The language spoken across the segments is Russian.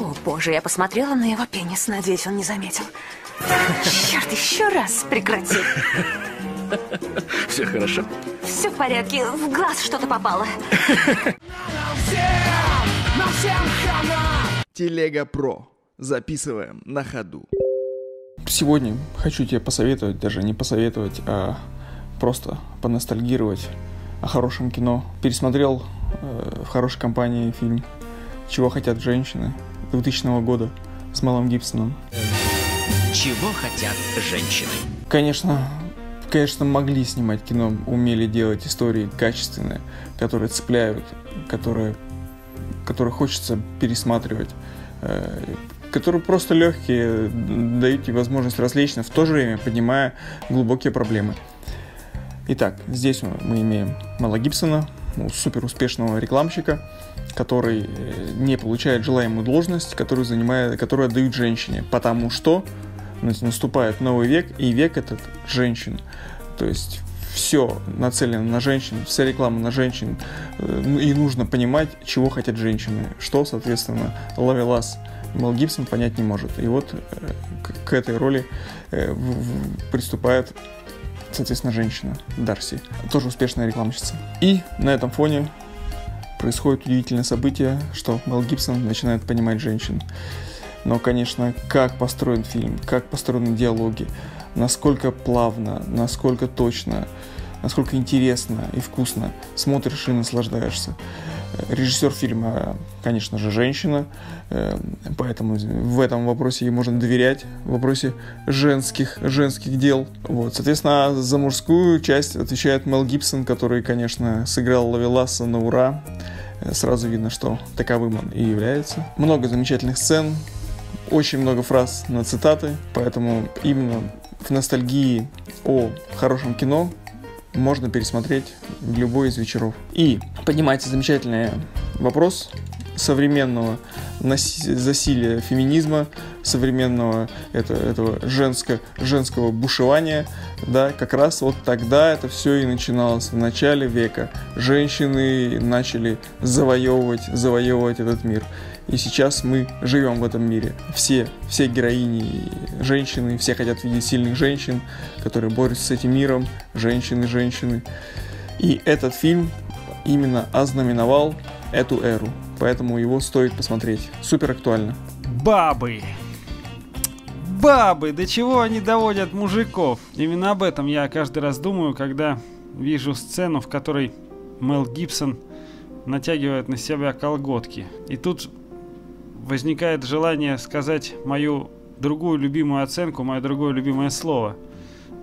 О, боже, я посмотрела на его пенис. Надеюсь, он не заметил. Черт, еще раз прекрати. Все хорошо? Все в порядке. В глаз что-то попало. Телега Про. Записываем на ходу. Сегодня хочу тебе посоветовать, даже не посоветовать, а просто поностальгировать о хорошем кино. Пересмотрел э, в хорошей компании фильм «Чего хотят женщины» 2000 года с Мелом Гибсоном. Чего хотят женщины? Конечно, конечно, могли снимать кино, умели делать истории качественные, которые цепляют, которые, которые хочется пересматривать, э, которые просто легкие, дают тебе возможность развлечься, в то же время поднимая глубокие проблемы. Итак, здесь мы имеем Мела Гибсона, ну, супер успешного рекламщика, который э, не получает желаемую должность, которую, занимает, которую отдают женщине, потому что наступает новый век, и век этот женщин. То есть все нацелено на женщин, вся реклама на женщин, э, и нужно понимать, чего хотят женщины, что, соответственно, Лавелас Мел Гибсон понять не может. И вот э, к этой роли приступает соответственно, женщина, Дарси, тоже успешная рекламщица. И на этом фоне происходит удивительное событие, что Мел Гибсон начинает понимать женщин. Но, конечно, как построен фильм, как построены диалоги, насколько плавно, насколько точно, насколько интересно и вкусно смотришь и наслаждаешься. Режиссер фильма, конечно же, женщина, э, поэтому в этом вопросе ей можно доверять, в вопросе женских, женских дел. Вот. Соответственно, за мужскую часть отвечает Мел Гибсон, который, конечно, сыграл Лавеласа на ура. Э, сразу видно, что таковым он и является. Много замечательных сцен, очень много фраз на цитаты, поэтому именно в ностальгии о хорошем кино можно пересмотреть любой из вечеров. И поднимается замечательный вопрос современного засилия феминизма, современного это, этого женско, женского бушевания, да, как раз вот тогда это все и начиналось, в начале века. Женщины начали завоевывать, завоевывать этот мир. И сейчас мы живем в этом мире. Все, все героини женщины, все хотят видеть сильных женщин, которые борются с этим миром, женщины, женщины. И этот фильм именно ознаменовал эту эру. Поэтому его стоит посмотреть. Супер актуально. Бабы! Бабы! До чего они доводят мужиков? Именно об этом я каждый раз думаю, когда вижу сцену, в которой Мел Гибсон натягивает на себя колготки. И тут возникает желание сказать мою другую любимую оценку, мое другое любимое слово.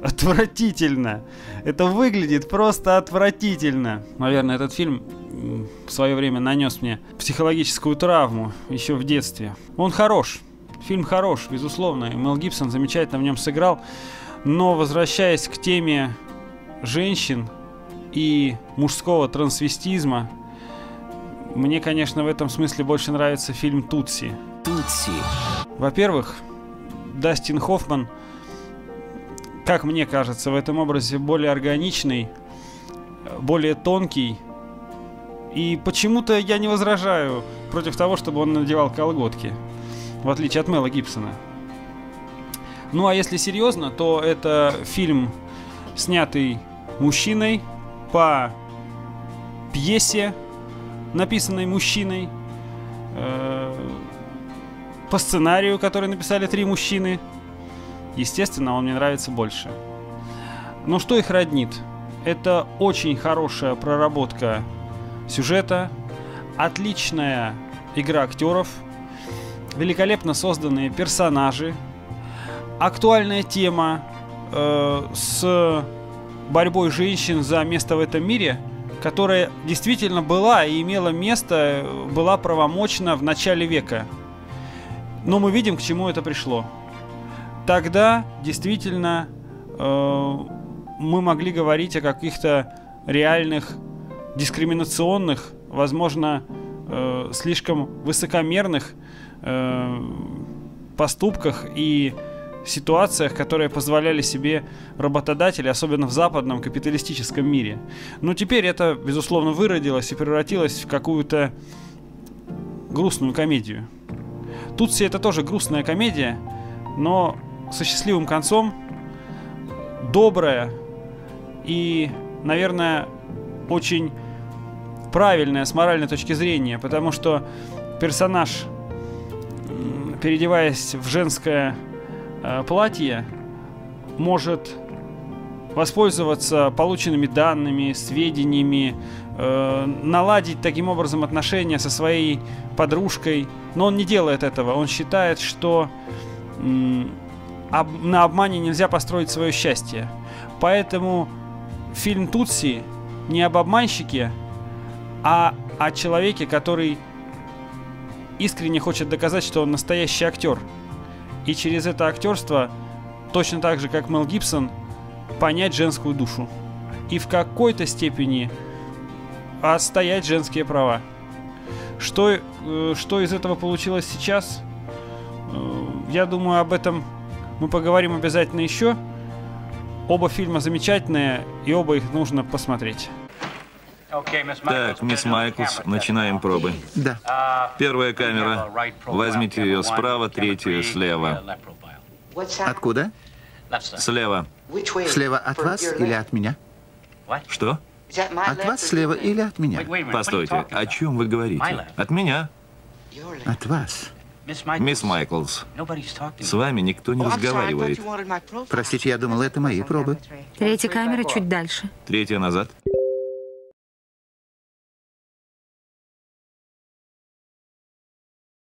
Отвратительно. Это выглядит просто отвратительно. Наверное, этот фильм в свое время нанес мне психологическую травму еще в детстве. Он хорош. Фильм хорош, безусловно. И Мел Гибсон замечательно в нем сыграл. Но возвращаясь к теме женщин и мужского трансвестизма, мне, конечно, в этом смысле больше нравится фильм «Тутси». «Тутси». Во-первых, Дастин Хоффман, как мне кажется, в этом образе более органичный, более тонкий. И почему-то я не возражаю против того, чтобы он надевал колготки, в отличие от Мела Гибсона. Ну а если серьезно, то это фильм, снятый мужчиной по пьесе написанной мужчиной, э, по сценарию, который написали три мужчины. Естественно, он мне нравится больше. Но что их роднит? Это очень хорошая проработка сюжета, отличная игра актеров, великолепно созданные персонажи, актуальная тема э, с борьбой женщин за место в этом мире – которая действительно была и имела место, была правомочна в начале века. Но мы видим, к чему это пришло. Тогда действительно э, мы могли говорить о каких-то реальных дискриминационных, возможно, э, слишком высокомерных э, поступках и ситуациях, которые позволяли себе работодатели, особенно в западном капиталистическом мире. Но теперь это, безусловно, выродилось и превратилось в какую-то грустную комедию. Тут все это тоже грустная комедия, но со счастливым концом, добрая и, наверное, очень правильная с моральной точки зрения, потому что персонаж, переодеваясь в женское э, платье, может воспользоваться полученными данными, сведениями, э, наладить таким образом отношения со своей подружкой. Но он не делает этого. Он считает, что на обмане нельзя построить свое счастье. Поэтому фильм Тутси не об обманщике, а о человеке, который искренне хочет доказать, что он настоящий актер. И через это актерство, точно так же, как Мел Гибсон, понять женскую душу. И в какой-то степени отстоять женские права. Что, э, что из этого получилось сейчас? Э, Я думаю, об этом мы поговорим обязательно еще. Оба фильма замечательные, и оба их нужно посмотреть. Так, мисс Майклс, начинаем пробы. Да. Первая камера. Возьмите ее справа, третью слева. Откуда? Слева. Слева от вас или от меня? Что? От вас слева или от меня? Постойте, о чем вы говорите? От меня. От вас. Мисс Майклс, с вами никто не разговаривает. Простите, я думал, это мои пробы. Третья камера чуть дальше. Третья назад.